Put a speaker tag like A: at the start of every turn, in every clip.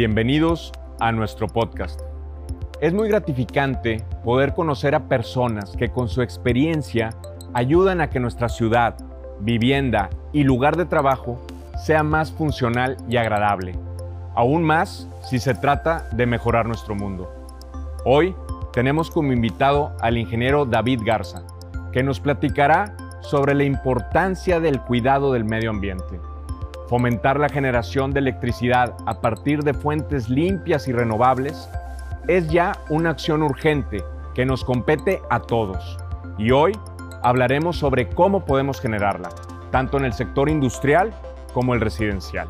A: Bienvenidos a nuestro podcast. Es muy gratificante poder conocer a personas que con su experiencia ayudan a que nuestra ciudad, vivienda y lugar de trabajo sea más funcional y agradable. Aún más si se trata de mejorar nuestro mundo. Hoy tenemos como invitado al ingeniero David Garza, que nos platicará sobre la importancia del cuidado del medio ambiente. Fomentar la generación de electricidad a partir de fuentes limpias y renovables es ya una acción urgente que nos compete a todos. Y hoy hablaremos sobre cómo podemos generarla, tanto en el sector industrial como el residencial.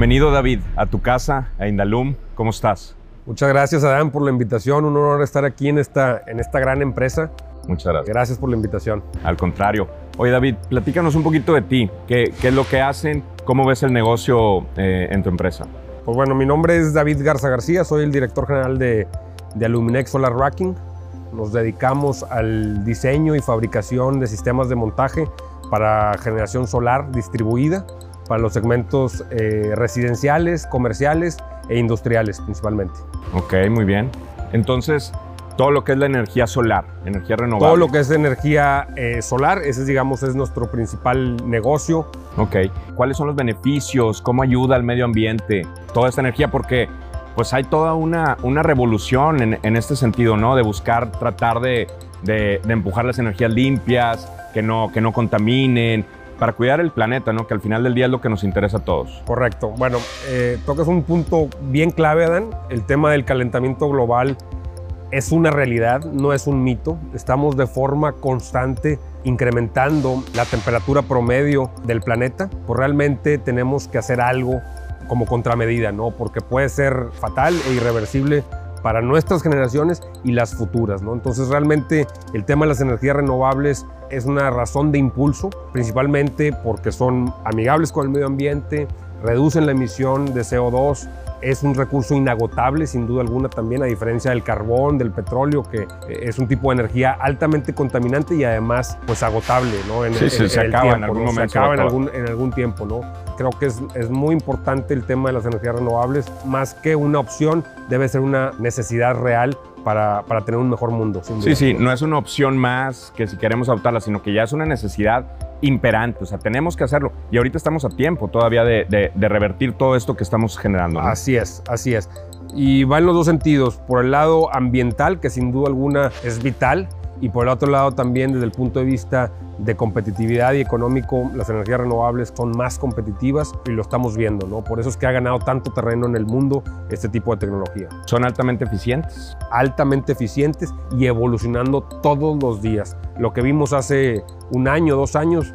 A: Bienvenido David a tu casa, a Indalum. ¿Cómo estás?
B: Muchas gracias Adán por la invitación, un honor estar aquí en esta, en esta gran empresa.
A: Muchas gracias.
B: Gracias por la invitación.
A: Al contrario. Oye David, platícanos un poquito de ti. ¿Qué, qué es lo que hacen? ¿Cómo ves el negocio eh, en tu empresa?
B: Pues bueno, mi nombre es David Garza García, soy el director general de, de Aluminex Solar Racking. Nos dedicamos al diseño y fabricación de sistemas de montaje para generación solar distribuida para los segmentos eh, residenciales, comerciales e industriales principalmente.
A: Ok, muy bien. Entonces, todo lo que es la energía solar, energía renovable.
B: Todo lo que es energía eh, solar, ese digamos es nuestro principal negocio.
A: Ok. ¿Cuáles son los beneficios? ¿Cómo ayuda al medio ambiente toda esta energía? Porque pues hay toda una, una revolución en, en este sentido, ¿no? De buscar, tratar de, de, de empujar las energías limpias, que no, que no contaminen, para cuidar el planeta, ¿no? Que al final del día es lo que nos interesa a todos.
B: Correcto. Bueno, eh, tocas un punto bien clave, Adán. El tema del calentamiento global es una realidad, no es un mito. Estamos de forma constante incrementando la temperatura promedio del planeta. Pues realmente tenemos que hacer algo como contramedida, ¿no? Porque puede ser fatal e irreversible para nuestras generaciones y las futuras, ¿no? Entonces realmente el tema de las energías renovables es una razón de impulso, principalmente porque son amigables con el medio ambiente, reducen la emisión de CO2, es un recurso inagotable sin duda alguna también, a diferencia del carbón, del petróleo, que es un tipo de energía altamente contaminante y además pues agotable, ¿no?
A: En, sí,
B: en,
A: sí,
B: en
A: se acaba
B: tiempo,
A: en algún
B: ¿no?
A: momento.
B: Se acaba en algún, en algún tiempo, ¿no? Creo que es, es muy importante el tema de las energías renovables, más que una opción, debe ser una necesidad real para, para tener un mejor mundo. sin
A: Sí, sí, no es una opción más que si queremos adoptarla, sino que ya es una necesidad imperante. O sea, tenemos que hacerlo. Y ahorita estamos a tiempo todavía de, revertir todo esto que estamos generando.
B: Así es, así es. Y va en los dos sentidos, por el lado ambiental, que sin duda alguna es vital, y por el otro lado también desde el punto de vista de competitividad y económico, las energías renovables son más competitivas y lo estamos viendo, ¿no? Por eso es que ha ganado tanto terreno en el mundo este tipo de tecnología.
A: Son altamente eficientes.
B: Altamente eficientes y evolucionando todos los días. Lo que vimos hace un año, dos años,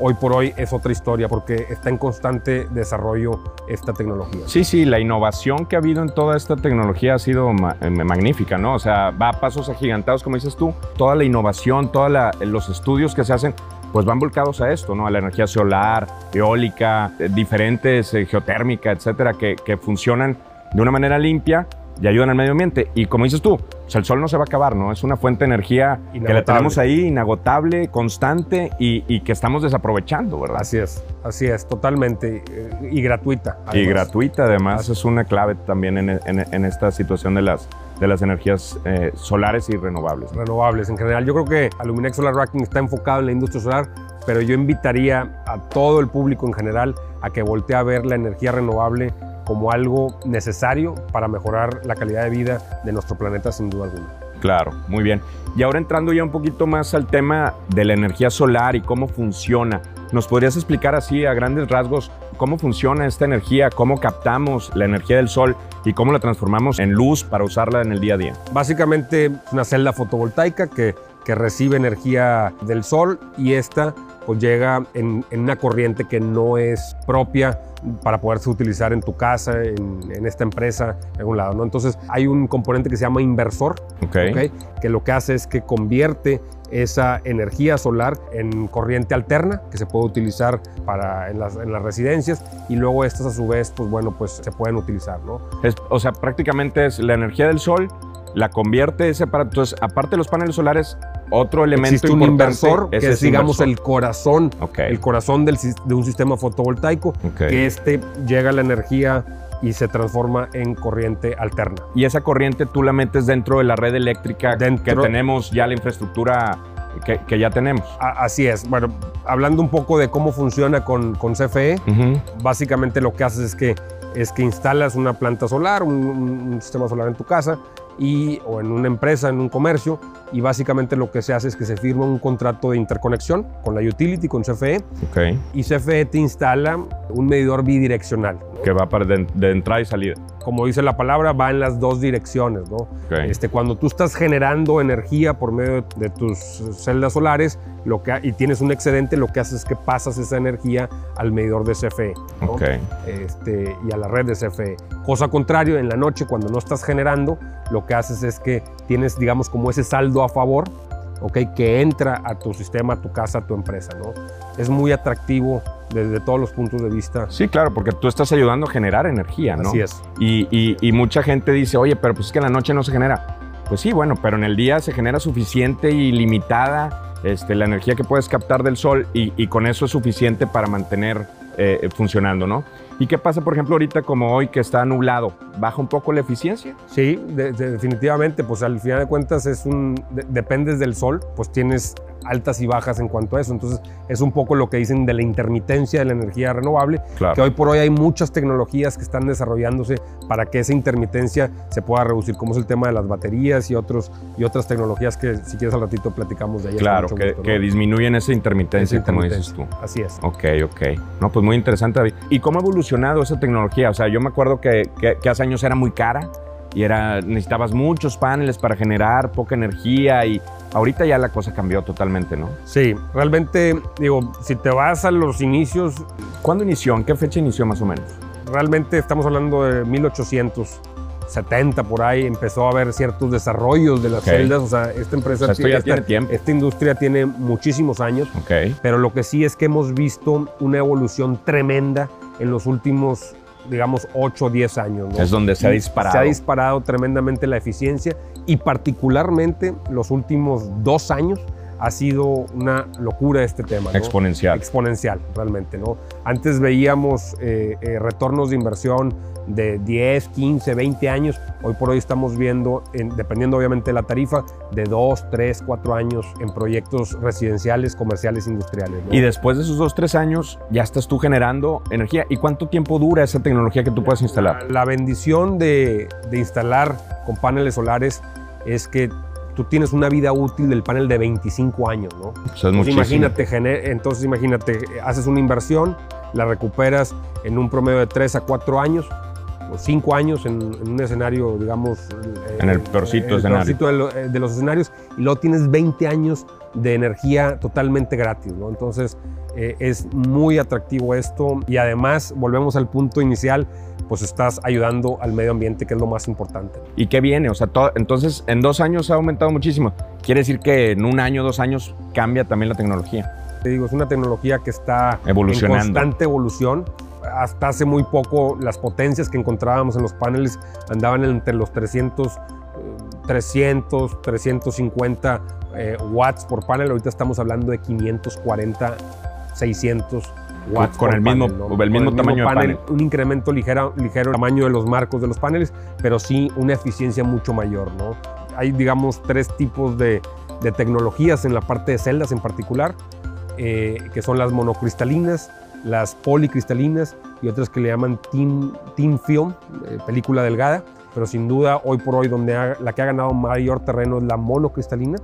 B: hoy por hoy es otra historia porque está en constante desarrollo esta tecnología.
A: Sí, sí, la innovación que ha habido en toda esta tecnología ha sido eh, magnífica, ¿no? O sea, va a pasos agigantados, como dices tú. Toda la innovación, todos los estudios que se hacen, pues van volcados a esto, ¿no? A la energía solar, eólica, eh, diferentes, eh, geotérmica, etcétera, que funcionan de una manera limpia y ayudan al medio ambiente. Y como dices tú, pues el sol no se va a acabar, ¿no? Es una fuente de energía que la
B: Inagotable.
A: tenemos ahí, inagotable, constante y, y que estamos desaprovechando, ¿verdad?
B: Así es, así es, totalmente. eh, Y gratuita.
A: Y gratuita, además,
B: Así.
A: es una clave también en, en- en esta situación de las, de las energías eh, solares y renovables.
B: Renovables en general. Yo creo que Aluminex Solar Racking está enfocado en la industria solar, pero yo invitaría a todo el público en general a que voltee a ver la energía renovable como algo necesario para mejorar la calidad de vida de nuestro planeta sin duda alguna.
A: Claro, muy bien. Y ahora entrando ya un poquito más al tema de la energía solar y cómo funciona, ¿nos podrías explicar así a grandes rasgos cómo funciona esta energía, cómo captamos la energía del sol y cómo la transformamos en luz para usarla en el día a día?
B: Básicamente una celda fotovoltaica que que recibe energía del sol y esta pues llega en, en una corriente que no es propia para poderse utilizar en tu casa, en, esta empresa, en un lado. ¿no? Entonces hay un componente que se llama inversor,
A: okay.
B: que lo que hace es que convierte esa energía solar en corriente alterna que se puede utilizar para en las, en las residencias y luego estas a su vez pues bueno pues se pueden utilizar ¿no?
A: o sea prácticamente es la energía del sol la convierte ese para entonces aparte de los paneles solares otro elemento
B: Existe un inversor que es, digamos, el corazón, el corazón del, de un sistema fotovoltaico, que este llega la energía y se transforma en corriente alterna.
A: Y esa corriente tú la metes dentro de la red eléctrica dentro, que tenemos ya la infraestructura que, ya tenemos.
B: así es. Bueno, hablando un poco de cómo funciona con, con CFE, básicamente lo que haces es que, es que instalas una planta solar, un, un sistema solar en tu casa, y, o en una empresa, en un comercio, y básicamente lo que se hace es que se firma un contrato de interconexión con la utility, con CFE,
A: okay.
B: y CFE te instala un medidor bidireccional.
A: Que va para de, entrada y salida.
B: Como dice la palabra, va en las dos direcciones. ¿no? Este, cuando tú estás generando energía por medio de, tus celdas solares lo que, y tienes un excedente, lo que haces es que pasas esa energía al medidor de CFE este, y a la red de CFE. Cosa contrario, en la noche, cuando no estás generando, lo que haces es que tienes, digamos, como ese saldo a favor, ¿ok? Que entra a tu sistema, a tu casa, a tu empresa, ¿no? Es muy atractivo desde todos los puntos de vista.
A: Sí, claro, porque tú estás ayudando a generar energía, ¿no?
B: Así es.
A: Y, y, mucha gente dice, oye, pero pues es que en la noche no se genera. Pues sí, bueno, pero en el día se genera suficiente y limitada este, la energía que puedes captar del sol y, y con eso es suficiente para mantener eh, funcionando, ¿no? ¿Y qué pasa, por ejemplo, ahorita como hoy que está nublado? ¿Baja un poco la eficiencia?
B: Sí, definitivamente, pues al final de cuentas es un, dependes del sol, pues tienes altas y bajas en cuanto a eso. Entonces, es un poco lo que dicen de la intermitencia de la energía renovable, que hoy por hoy hay muchas tecnologías que están desarrollándose para que esa intermitencia se pueda reducir, como es el tema de las baterías y, otros, y otras tecnologías que si quieres al ratito platicamos de ellas.
A: Claro, que, disminuyen esa intermitencia, como dices tú.
B: Así es.
A: Ok, ok. No, pues muy interesante, David. ¿Y cómo ha evolucionado esa tecnología? O sea, yo me acuerdo que, que hace años era muy cara y era, necesitabas muchos paneles para generar poca energía y ahorita ya la cosa cambió totalmente, ¿no?
B: Sí, realmente, digo, si te vas a los inicios...
A: ¿Cuándo inició? ¿En qué fecha inició más o menos?
B: Realmente estamos hablando de 1870 por ahí, empezó a haber ciertos desarrollos de las celdas, o sea, esta empresa...
A: O sea, esto ya tiene tiempo.
B: Esta industria tiene muchísimos años,
A: okay.
B: pero lo que sí es que hemos visto una evolución tremenda en los últimos digamos, 8 o 10 años.
A: Es donde se ha disparado.
B: Se ha disparado tremendamente la eficiencia y particularmente los últimos dos años ha sido una locura este tema.
A: Exponencial.
B: Exponencial, realmente. ¿no? Antes veíamos eh, eh, retornos de inversión de 10, 15, 20 años. Hoy por hoy estamos viendo, dependiendo obviamente de la tarifa, de 2, 3, 4 años en proyectos residenciales, comerciales, industriales.
A: Y después de esos 2, 3 años ya estás tú generando energía. ¿Y cuánto tiempo dura esa tecnología que tú puedes instalar?
B: La, bendición de, de instalar con paneles solares es que tú tienes una vida útil del panel de 25 años, ¿no?
A: entonces,
B: imagínate, entonces imagínate, haces una inversión, la recuperas en un promedio de 3 a 4 años, o 5 años en, un escenario, digamos...
A: En el peorcito escenario.
B: de, de, los escenarios, y luego tienes 20 años de energía totalmente gratis, ¿no? Entonces eh, es muy atractivo esto y además volvemos al punto inicial, pues estás ayudando al medio ambiente, que es lo más importante.
A: ¿Y qué viene? O sea, entonces en dos años ha aumentado muchísimo. Quiere decir que en un año, dos años cambia también la tecnología.
B: Te digo, es una tecnología que está
A: Evolucionando.
B: en constante evolución. Hasta hace muy poco las potencias que encontrábamos en los paneles andaban entre los 300 300, 350 eh, watts por panel. Ahorita estamos hablando de 540, 600 watts
A: con el mismo, el mismo tamaño panel,
B: Un incremento ligero, ligero tamaño de los marcos de los paneles, pero sí una eficiencia mucho mayor. ¿no? Hay, digamos, tres tipos de, de tecnologías en la parte de celdas en particular, eh, que son las monocristalinas, las policristalinas y otras que le llaman thin, thin film, eh, película delgada pero sin duda hoy por hoy donde la que ha ganado mayor terreno es la monocristalina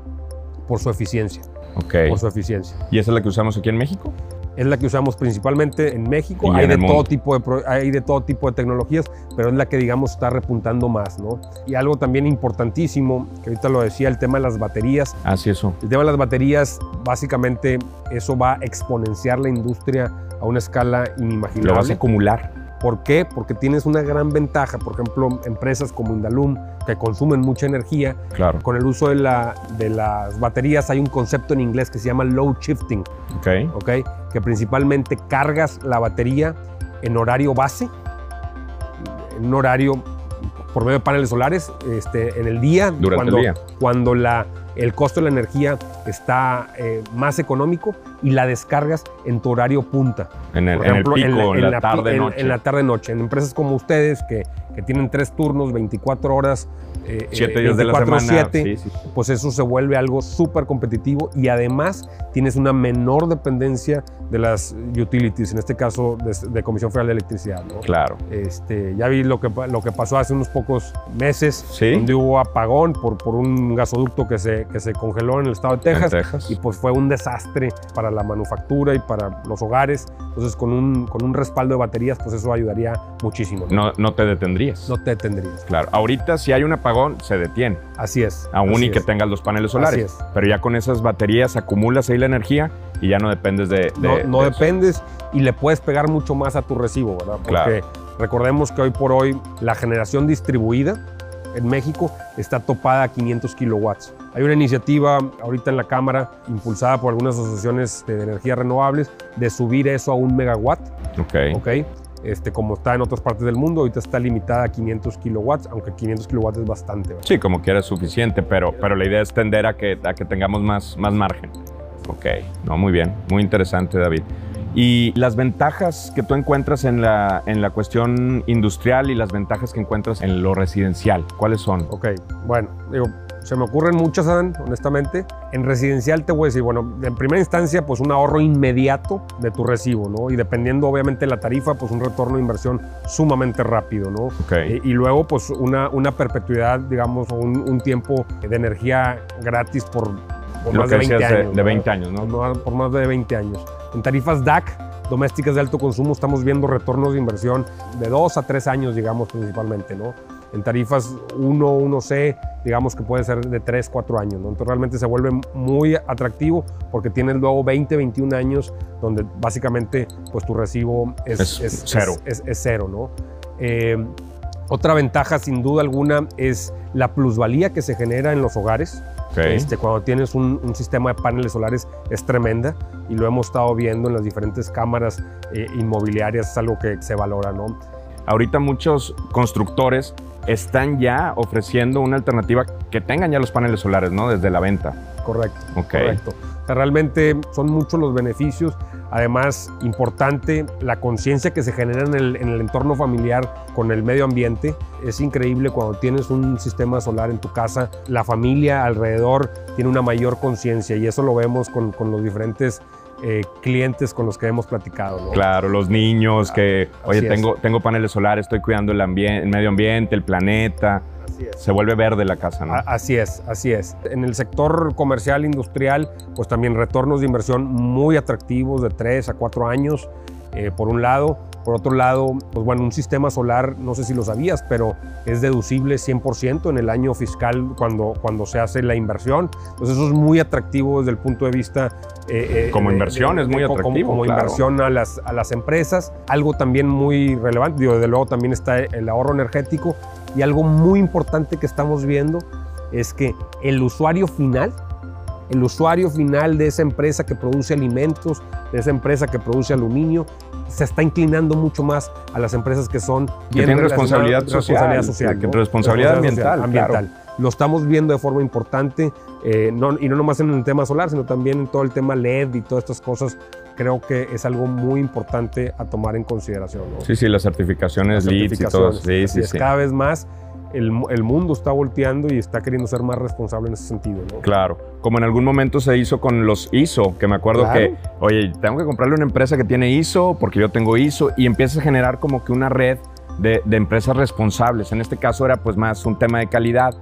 B: por su eficiencia.
A: Ok.
B: Por su eficiencia.
A: ¿Y esa es la que usamos aquí en México?
B: es la que usamos principalmente en México. Hay
A: en
B: de, todo tipo de, hay de todo tipo de tecnologías, pero es la que, digamos, está repuntando más, ¿no? Y algo también importantísimo, que ahorita lo decía, el tema de las baterías.
A: Así eso.
B: El tema de las baterías, básicamente, eso va a exponenciar la industria a una escala
A: Lo vas a
B: inimaginable.
A: acumular.
B: ¿Por qué? Porque tienes una gran ventaja. Por ejemplo, empresas como Indalum, que consumen mucha energía,
A: Claro.
B: con el uso de, la- de las baterías hay un concepto en inglés que se llama load shifting,
A: Ok.
B: ¿ok? Que principalmente cargas la batería en horario base, en un horario por medio de paneles solares, este, en el día,
A: Durante
B: cuando,
A: el día.
B: cuando la, el costo de la energía está eh, más económico y la descargas en tu horario punta.
A: En el,
B: Por
A: en el
B: ejemplo,
A: pico, en, la,
B: pi-
A: tarde,
B: en-
A: noche.
B: En la tarde-noche. En empresas como ustedes que, que tienen tres turnos, 24 horas, eh,
A: Siete días de la
B: 24,
A: semana.
B: 7,
A: Sí, sí.
B: pues eso se vuelve algo súper competitivo y además tienes una menor dependencia de las utilities, en este caso de, de Comisión Federal de Electricidad. ¿no?
A: Claro.
B: Este, ya vi lo que, lo que pasó hace unos pocos meses,
A: Sí.
B: donde hubo apagón por, por un gasoducto que se, que se congeló en el estado de Texas.
A: Texas.
B: Y pues fue un desastre para la manufactura y para los hogares. Entonces con un, con un respaldo de baterías, pues eso ayudaría muchísimo. ¿no?
A: No, no te detendrías.
B: No te tendrías.
A: Claro. Ahorita, si hay un apagón, se detiene.
B: Así es.
A: Aún
B: así
A: y que
B: es.
A: tengas los paneles solares.
B: Así es.
A: Pero ya con esas baterías acumulas ahí la energía y ya no dependes de.
B: No,
A: de-
B: no
A: de eso.
B: dependes y le puedes pegar mucho más a tu recibo, ¿verdad? Porque
A: Claro.
B: recordemos que hoy por hoy la generación distribuida en México está topada a 500 kilowatts. Hay una iniciativa ahorita en la Cámara, impulsada por algunas asociaciones de energías renovables, de subir eso a un megawatt,
A: Ok.
B: ¿ok? Este, como está en otras partes del mundo, ahorita está limitada a 500 kilowatts, aunque 500 kilowatts es bastante. ¿verdad?
A: Sí, como quieras suficiente, pero, pero la idea es tender a que, a que tengamos más, más margen. Ok, no, muy bien, muy interesante, David. Y las ventajas que tú encuentras en la, en la cuestión industrial y las ventajas que encuentras en lo residencial, ¿cuáles son?
B: Ok, bueno, digo, se me ocurren muchas, Adán, honestamente. En residencial te voy a decir, bueno, en primera instancia, pues un ahorro inmediato de tu recibo, ¿no? Y dependiendo, obviamente, de la tarifa, pues un retorno de inversión sumamente rápido, ¿no?
A: Ok,
B: Eh, Y, luego, pues una, una perpetuidad, digamos, o un, un tiempo de energía gratis por, por
A: lo
B: más
A: que
B: de 20
A: decías de,
B: años.
A: de
B: ¿verdad?
A: 20 años, ¿no?
B: Por más- por más de 20 años. En tarifas DAC, domésticas de alto consumo, estamos viendo retornos de inversión de 2 a 3 años, digamos, principalmente, ¿no? En tarifas 1, 1C, digamos que puede ser de 3, 4 años, ¿no? Entonces realmente se vuelve muy atractivo porque tienes luego 20, 21 años donde básicamente pues tu recibo es,
A: Es cero.
B: Es, es cero, ¿no? Eh, otra ventaja sin duda alguna es la plusvalía que se genera en los hogares.
A: Ok.
B: Este, cuando tienes un, un sistema de paneles solares es tremenda y lo hemos estado viendo en las diferentes cámaras eh, inmobiliarias, es algo que se valora, ¿no?
A: Ahorita muchos constructores están ya ofreciendo una alternativa que tengan ya los paneles solares, ¿no? Desde la venta.
B: Correcto.
A: Ok.
B: Correcto. O sea, realmente son muchos los beneficios. Además, importante la conciencia que se genera en el, en el entorno familiar con el medio ambiente. Es increíble cuando tienes un sistema solar en tu casa, la familia alrededor tiene una mayor conciencia y eso lo vemos con, con los diferentes eh, clientes con los que hemos platicado. ¿no?
A: Claro, los niños que, oye,
B: es.
A: tengo, tengo paneles solares, estoy cuidando el, el medio ambiente, el planeta. Se vuelve verde la casa, ¿no?
B: Así es, así es. En el sector comercial, industrial, pues también retornos de inversión muy atractivos de 3 a 4 años, eh, por un lado. Por otro lado, pues bueno, un sistema solar, no sé si lo sabías, pero es deducible 100% en el año fiscal cuando, cuando se hace la inversión. Entonces eso es muy atractivo desde el punto de vista... eh, eh,
A: Como inversión
B: de-
A: es muy
B: de- como-
A: atractivo,
B: Como,
A: claro.
B: inversión a las, a las empresas. Algo también muy relevante, digo, desde luego también está el ahorro energético y algo muy importante que estamos viendo es que el usuario final, el usuario final de esa empresa que produce alimentos, de esa empresa que produce aluminio, se está inclinando mucho más a las empresas que son
A: Que tienen responsabilidad social,
B: social,
A: que
B: ¿no?
A: responsabilidad ambiental,
B: ambiental. Lo estamos viendo de forma importante, eh, no- y no nomás en el tema solar, sino también en todo el tema LED y todas estas cosas. Creo que es algo muy importante a tomar en consideración. ¿no?
A: Sí, sí, las certificaciones,
B: Las
A: y todo. Sí, sí,
B: es,
A: sí.
B: Cada vez más el, mu- el mundo está volteando y está queriendo ser más responsable en ese sentido. ¿no?
A: Claro, como en algún momento se hizo con los ISO, que me acuerdo
B: Claro.
A: que, oye, tengo que comprarle una empresa que tiene ISO porque yo tengo ISO y empieza a generar como que una red de, de empresas responsables. En este caso era pues más un tema de calidad,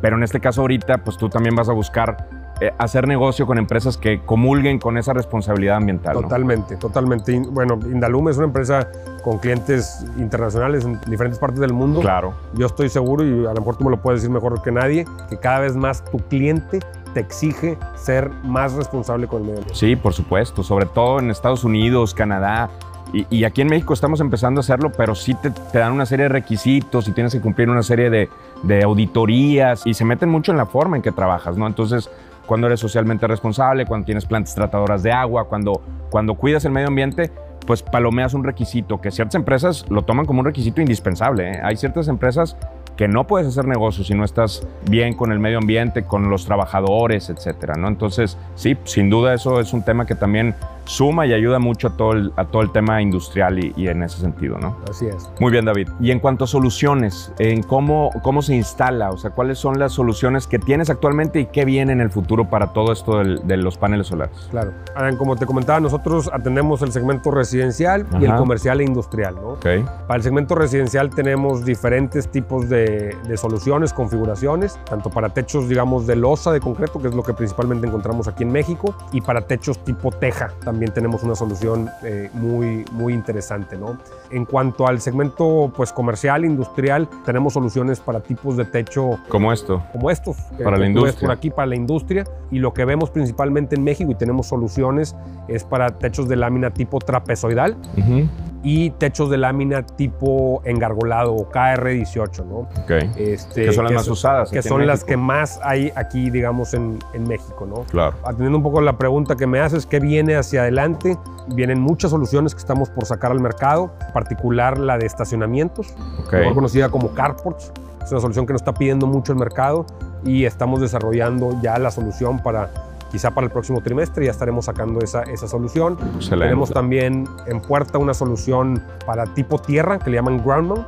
A: pero en este caso ahorita pues tú también vas a buscar eh, hacer negocio con empresas que comulguen con esa responsabilidad ambiental. ¿no?
B: Totalmente, totalmente. In- Bueno, Indalum es una empresa con clientes internacionales en diferentes partes del mundo.
A: Claro.
B: Yo estoy seguro, y a lo mejor tú me lo puedes decir mejor que nadie, que cada vez más tu cliente te exige ser más responsable con el medio ambiente.
A: Sí, por supuesto, sobre todo en Estados Unidos, Canadá. Y, y aquí en México estamos empezando a hacerlo, pero sí te, te dan una serie de requisitos y tienes que cumplir una serie de, de auditorías y se meten mucho en la forma en que trabajas, ¿no? Entonces, cuando eres socialmente responsable, cuando tienes plantas tratadoras de agua, cuando, cuando cuidas el medio ambiente, pues palomeas un requisito que ciertas empresas lo toman como un requisito indispensable. ¿eh? Hay ciertas empresas que no puedes hacer negocio si no estás bien con el medio ambiente, con los trabajadores, etcétera, ¿no? Entonces, sí, sin duda eso es un tema que también suma y ayuda mucho a todo el, a todo el tema industrial y, y en ese sentido, ¿no?
B: Así es.
A: Muy bien, David. Y en cuanto a soluciones, en cómo, cómo se instala, o sea, cuáles son las soluciones que tienes actualmente y qué viene en el futuro para todo esto del- de los paneles solares.
B: Claro. Adán, como te comentaba, nosotros atendemos el segmento residencial y el comercial e industrial, ¿no?
A: Ok.
B: Para el segmento residencial tenemos diferentes tipos de, de soluciones, configuraciones, tanto para techos, digamos, de losa de concreto, que es lo que principalmente encontramos aquí en México, y para techos tipo teja, también tenemos una solución eh, muy, muy interesante, ¿no? En cuanto al segmento, pues, comercial, industrial, tenemos soluciones para tipos de techo
A: Como esto.
B: como estos
A: Para la industria.
B: por aquí para la industria y lo que vemos principalmente en México y tenemos soluciones es para techos de lámina tipo trapezoidal
A: Ujú.
B: Y techos de lámina tipo engargolado o KR18, ¿no?
A: Ok.
B: Este,
A: que son las más usadas.
B: que son las que más hay aquí, digamos, en, en México, ¿no?
A: Claro.
B: Atendiendo un poco la pregunta que me haces, ¿qué viene hacia adelante? Vienen muchas soluciones que estamos por sacar al mercado, en particular la de estacionamientos,
A: Ok.
B: mejor conocida como carports. Es una solución que nos está pidiendo mucho el mercado y estamos desarrollando ya la solución para quizá para el próximo trimestre ya estaremos sacando esa, esa solución.
A: Excelente.
B: Tenemos también en puerta una solución para tipo tierra que le llaman ground mount,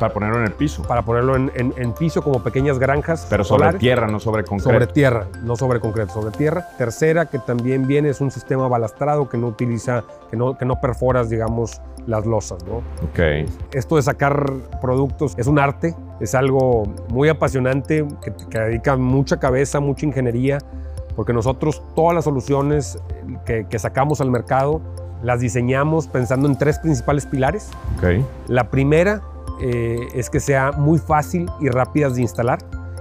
A: Para ponerlo en el piso.
B: para ponerlo en, en- en piso como pequeñas granjas
A: Pero sobre
B: solares.
A: tierra, no sobre concreto.
B: Sobre tierra, no sobre concreto, sobre tierra. Tercera, que también viene, es un sistema balastrado que no utiliza, que no, que no perforas, digamos, las losas, ¿no?
A: Ok.
B: Esto de sacar productos es un arte, es algo muy apasionante, que, que dedica mucha cabeza, mucha ingeniería, porque nosotros todas las soluciones que, que sacamos al mercado las diseñamos pensando en tres principales pilares.
A: Ok.
B: La primera eh, es que sea muy fácil y rápidas de instalar.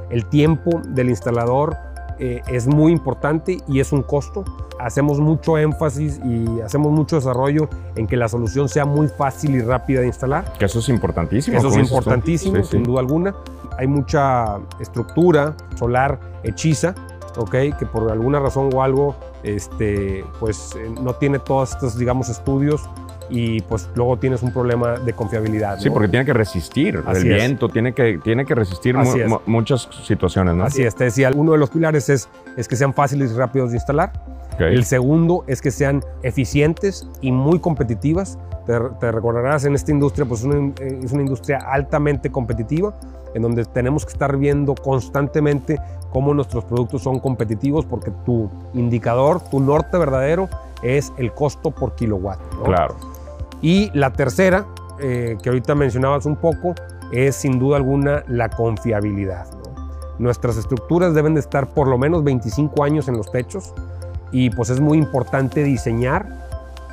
B: El tiempo del instalador eh, es muy importante y es un costo. Hacemos mucho énfasis y hacemos mucho desarrollo en que la solución sea muy fácil y rápida de instalar.
A: Que eso es importantísimo.
B: Eso es importantísimo,
A: Sí, sí.
B: sin duda alguna. Hay mucha estructura solar hechiza, ¿ok? Que por alguna razón o algo, este, pues eh, no tiene todos estos, digamos, estudios y pues luego tienes un problema de confiabilidad.
A: Sí, porque tiene que resistir
B: Así
A: el
B: es.
A: viento, tiene que, tiene que resistir mu- mu- muchas situaciones, ¿no?
B: Así es, te decía, uno de los pilares es, es que sean fáciles y rápidos de instalar. El segundo es que sean eficientes y muy competitivas. Te, te recordarás, en esta industria, pues una- eh, es una industria altamente competitiva, en donde tenemos que estar viendo constantemente cómo nuestros productos son competitivos, porque tu indicador, tu norte verdadero, es el costo por kilowatt. ¿no?
A: Claro.
B: Y la tercera, eh, que ahorita mencionabas un poco, es sin duda alguna la confiabilidad. ¿no? Nuestras estructuras deben de estar por lo menos 25 años en los techos y pues es muy importante diseñar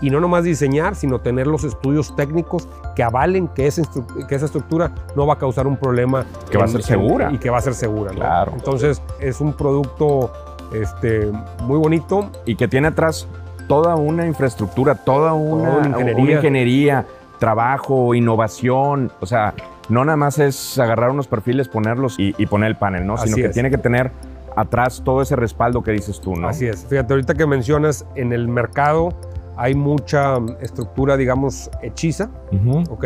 B: y no nomás diseñar, sino tener los estudios técnicos que avalen que esa, que esa estructura no va a causar un problema.
A: Que va a ser segura.
B: y que va a ser segura. ¿no?
A: Claro.
B: Entonces es un producto este, muy bonito
A: Y que tiene atrás toda una infraestructura, toda una,
B: Toda una ingeniería.
A: una ingeniería, trabajo, innovación. O sea, no nada más es agarrar unos perfiles, ponerlos y, y poner el panel, ¿no?
B: Así
A: Sino que
B: es.
A: tiene que tener atrás todo ese respaldo que dices tú, ¿no?
B: Así es. Fíjate, ahorita que mencionas, en el mercado hay mucha mm, estructura, digamos, hechiza,
A: Ujú.
B: ¿ok?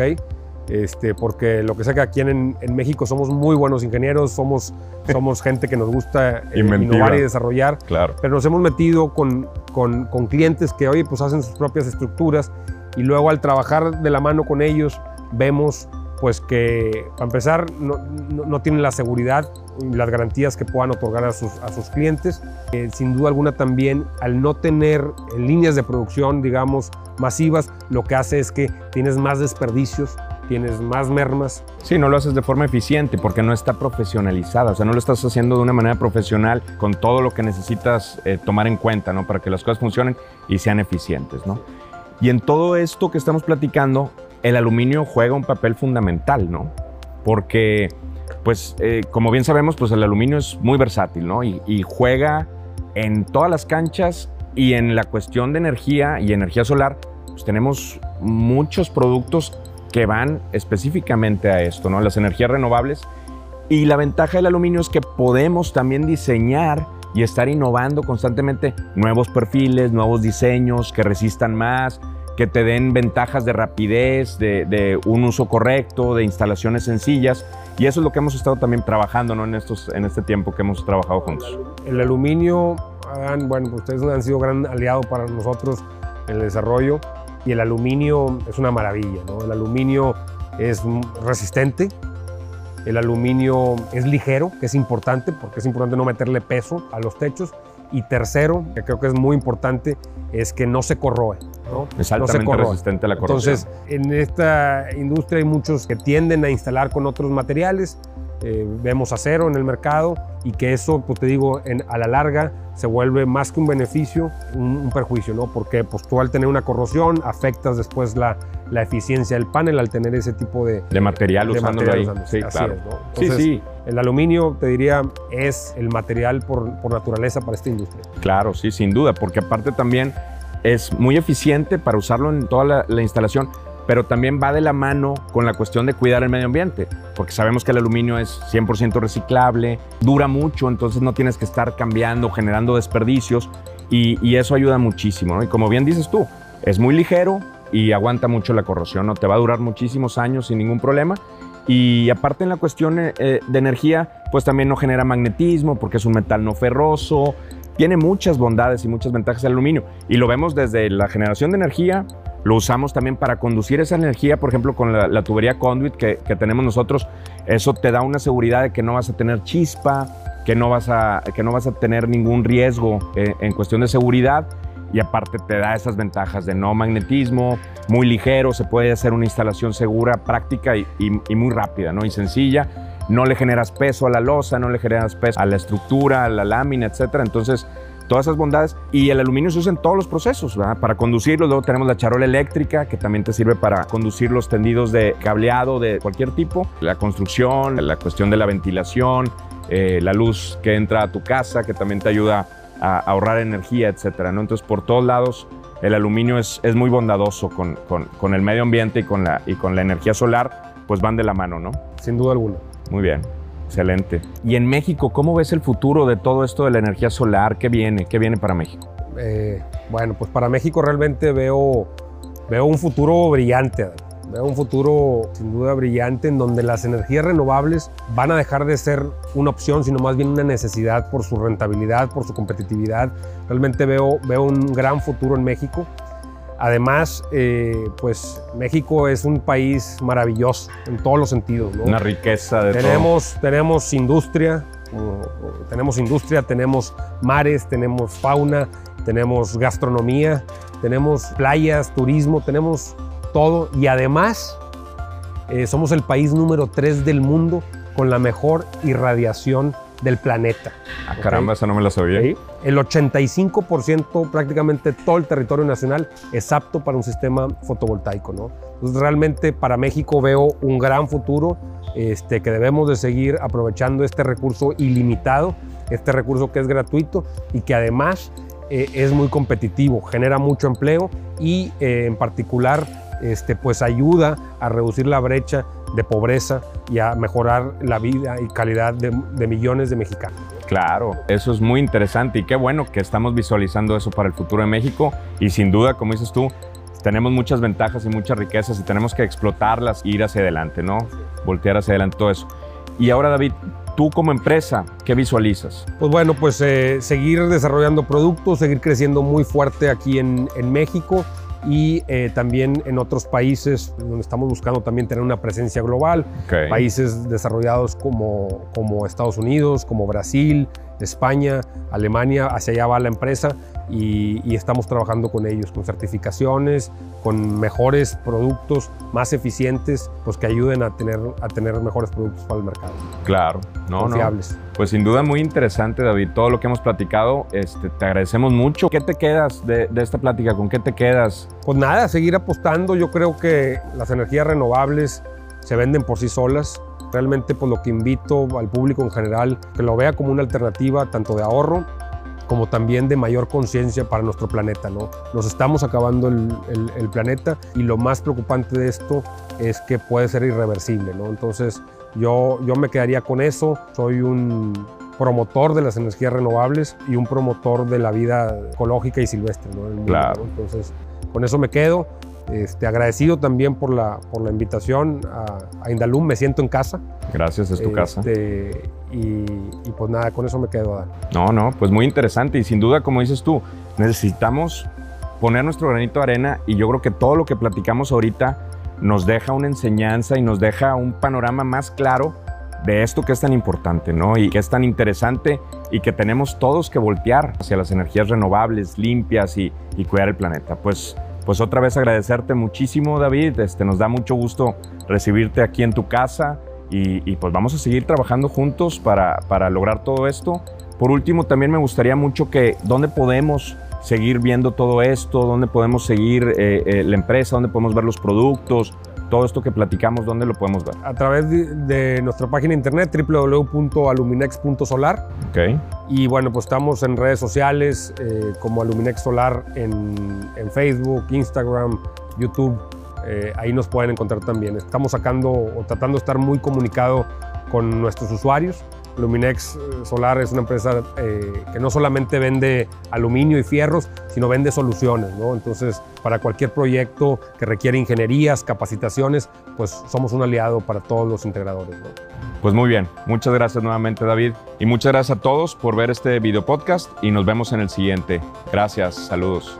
B: Este, porque lo que sé que aquí en, en México somos muy buenos ingenieros, somos, somos gente que nos gusta eh, innovar y desarrollar,
A: Claro.
B: pero nos hemos metido con, con, con clientes que, oye, pues hacen sus propias estructuras y luego al trabajar de la mano con ellos vemos pues que para empezar no, no- tienen la seguridad las garantías que puedan otorgar a sus, a sus clientes. Eh, sin duda alguna también al no tener líneas de producción, digamos, masivas, lo que hace es que tienes más desperdicios tienes más mermas.
A: Sí, no lo haces de forma eficiente porque no está profesionalizada, o sea, no lo estás haciendo de una manera profesional con todo lo que necesitas eh, tomar en cuenta, ¿no? Para que las cosas funcionen y sean eficientes, ¿no? Y en todo esto que estamos platicando, el aluminio juega un papel fundamental, ¿no? Porque, pues, eh, como bien sabemos, pues el aluminio es muy versátil, ¿no? Y, y juega en todas las canchas y en la cuestión de energía y energía solar, pues tenemos muchos productos que van específicamente a esto, ¿no? Las energías renovables. Y la ventaja del aluminio es que podemos también diseñar y estar innovando constantemente nuevos perfiles, nuevos diseños que resistan más, que te den ventajas de rapidez, de, un uso correcto, de instalaciones sencillas. Y eso es lo que hemos estado también trabajando ¿no? en, estos, en este tiempo que hemos trabajado juntos.
B: El aluminio, bueno, ustedes han sido gran aliado para nosotros en el desarrollo y el aluminio es una maravilla. ¿no? El aluminio es resistente, el aluminio es ligero, que es importante porque es importante no meterle peso a los techos. Y tercero, que creo que es muy importante, es que no se corroe. ¿no?
A: Es altamente resistente a la corrosión.
B: Entonces, en esta industria hay muchos que tienden a instalar con otros materiales eh, vemos acero en el mercado y que eso, pues te digo, en, a la larga se vuelve más que un beneficio, un, perjuicio, ¿no? Porque pues tú al tener una corrosión afectas después la, la eficiencia del panel al tener ese tipo de,
A: de material usándolo ahí.
B: Sí, claro. sí, sí. El aluminio, te diría, es el material por, por naturaleza para esta industria.
A: Claro, sí, sin duda, porque aparte también es muy eficiente para usarlo en toda la, la instalación pero también va de la mano con la cuestión de cuidar el medio ambiente, porque sabemos que el aluminio es 100% reciclable, dura mucho, entonces no tienes que estar cambiando, generando desperdicios, y, eso ayuda muchísimo. Y como bien dices tú, es muy ligero y aguanta mucho la corrosión, ¿no? te va a durar muchísimos años sin ningún problema. Y aparte en la cuestión eh, eh, de energía, pues también no genera magnetismo porque es un metal no ferroso, tiene muchas bondades y muchas ventajas el aluminio. Y lo vemos desde la generación de energía lo usamos también para conducir esa energía, por ejemplo, con la, tubería conduit que, tenemos nosotros. Eso te da una seguridad de que no vas a tener chispa, que no vas a, que no vas a tener ningún riesgo eh, en cuestión de seguridad. Y aparte te da esas ventajas de no magnetismo, muy ligero, se puede hacer una instalación segura, práctica y, muy rápida ¿no? y sencilla. No le generas peso a la losa, no le generas peso a la estructura, a la lámina, etc. Entonces, todas esas bondades. Y el aluminio se usa en todos los procesos, ¿verdad? Para conducirlo, luego tenemos la charola eléctrica, que también te sirve para conducir los tendidos de cableado de cualquier tipo, la construcción, la cuestión de la ventilación, eh, la luz que entra a tu casa, que también te ayuda a ahorrar energía, etcétera, ¿no? Entonces, por todos lados, el aluminio es, es muy bondadoso con, con, con, el medio ambiente y con, la, y con la energía solar, pues van de la mano, ¿no?
B: Sin duda alguna.
A: Muy bien. Excelente. Y en México, ¿cómo ves el futuro de todo esto de la energía solar? ¿Qué viene? ¿Qué viene para México?
B: Eh, bueno, pues para México realmente veo, veo un futuro brillante. Veo un futuro sin duda brillante en donde las energías renovables van a dejar de ser una opción, sino más bien una necesidad por su rentabilidad, por su competitividad. Realmente veo, veo un gran futuro en México. Además, eh, pues México es un país maravilloso en todos los sentidos.
A: Una riqueza de
B: tenemos, Tenemos industria, tenemos industria, tenemos mares, tenemos fauna, tenemos gastronomía, tenemos playas, turismo, tenemos todo. Y además, eh, somos el país número 3 del mundo con la mejor irradiación del planeta.
A: Ah, caramba, esa no me la sabía.
B: El 85%, prácticamente todo el territorio nacional, es apto para un sistema fotovoltaico. ¿no? Entonces, realmente para México veo un gran futuro este, que debemos de seguir aprovechando este recurso ilimitado, este recurso que es gratuito y que además eh, es muy competitivo, genera mucho empleo y eh, en particular este, pues ayuda a reducir la brecha de pobreza y a mejorar la vida y calidad de, millones de mexicanos.
A: Claro, eso es muy interesante y qué bueno que estamos visualizando eso para el futuro de México y sin duda, como dices tú, tenemos muchas ventajas y muchas riquezas y tenemos que explotarlas e ir hacia adelante, ¿no? Voltear hacia adelante todo eso. Y ahora, David, tú como empresa, ¿qué visualizas?
B: Pues bueno, pues eh, seguir desarrollando productos, seguir creciendo muy fuerte aquí en, en México y eh, también en otros países donde estamos buscando también tener una presencia global, países desarrollados como, como Estados Unidos, como Brasil, España, Alemania, hacia allá va la empresa y, y, estamos trabajando con ellos, con certificaciones, con mejores productos, más eficientes, pues que ayuden a tener, a tener mejores productos para el mercado.
A: Claro, no,
B: confiables.
A: No. Pues sin duda muy interesante, David, todo lo que hemos platicado. Este, te agradecemos mucho. ¿Qué te quedas de, de esta plática? ¿Con qué te quedas?
B: Pues nada, seguir apostando. Yo creo que las energías renovables se venden por sí solas. Realmente, pues lo que invito al público en general, que lo vea como una alternativa tanto de ahorro como también de mayor conciencia para nuestro planeta. ¿no? Nos estamos acabando el, el, el, planeta y lo más preocupante de esto es que puede ser irreversible. ¿no? Entonces yo, yo me quedaría con eso. Soy un promotor de las energías renovables y un promotor de la vida ecológica y silvestre. ¿no?
A: Claro.
B: Entonces con eso me quedo. Este, agradecido también por la, por la invitación a, a, Indalum, me siento en casa.
A: Gracias, es tu
B: este,
A: casa.
B: Y, y, pues nada, con eso me quedo. Dan.
A: No, no, pues muy interesante y sin duda, como dices tú, necesitamos poner nuestro granito de arena y yo creo que todo lo que platicamos ahorita nos deja una enseñanza y nos deja un panorama más claro de esto que es tan importante, ¿no? Y que es tan interesante y que tenemos todos que voltear hacia las energías renovables, limpias y, y cuidar el planeta. Pues pues otra vez agradecerte muchísimo, David. Este, nos da mucho gusto recibirte aquí en tu casa y, pues vamos a seguir trabajando juntos para, para, lograr todo esto. Por último, también me gustaría mucho que dónde podemos seguir viendo todo esto, dónde podemos seguir eh, eh, la empresa, dónde podemos ver los productos, todo esto que platicamos, ¿dónde lo podemos ver?
B: A través de, nuestra página de internet www.aluminex.solar.
A: Okay.
B: Y bueno, pues estamos en redes sociales eh, como Aluminex Solar en, en, Facebook, Instagram, YouTube. Ahí nos pueden encontrar también. Estamos sacando o tratando de estar muy comunicado con nuestros usuarios. Luminex Solar es una empresa eh, que no solamente vende aluminio y fierros, sino vende soluciones. ¿no? Entonces, para cualquier proyecto que requiere ingenierías, capacitaciones, pues somos un aliado para todos los integradores.
A: Pues muy bien, muchas gracias nuevamente David y muchas gracias a todos por ver este video podcast y nos vemos en el siguiente. Gracias, saludos.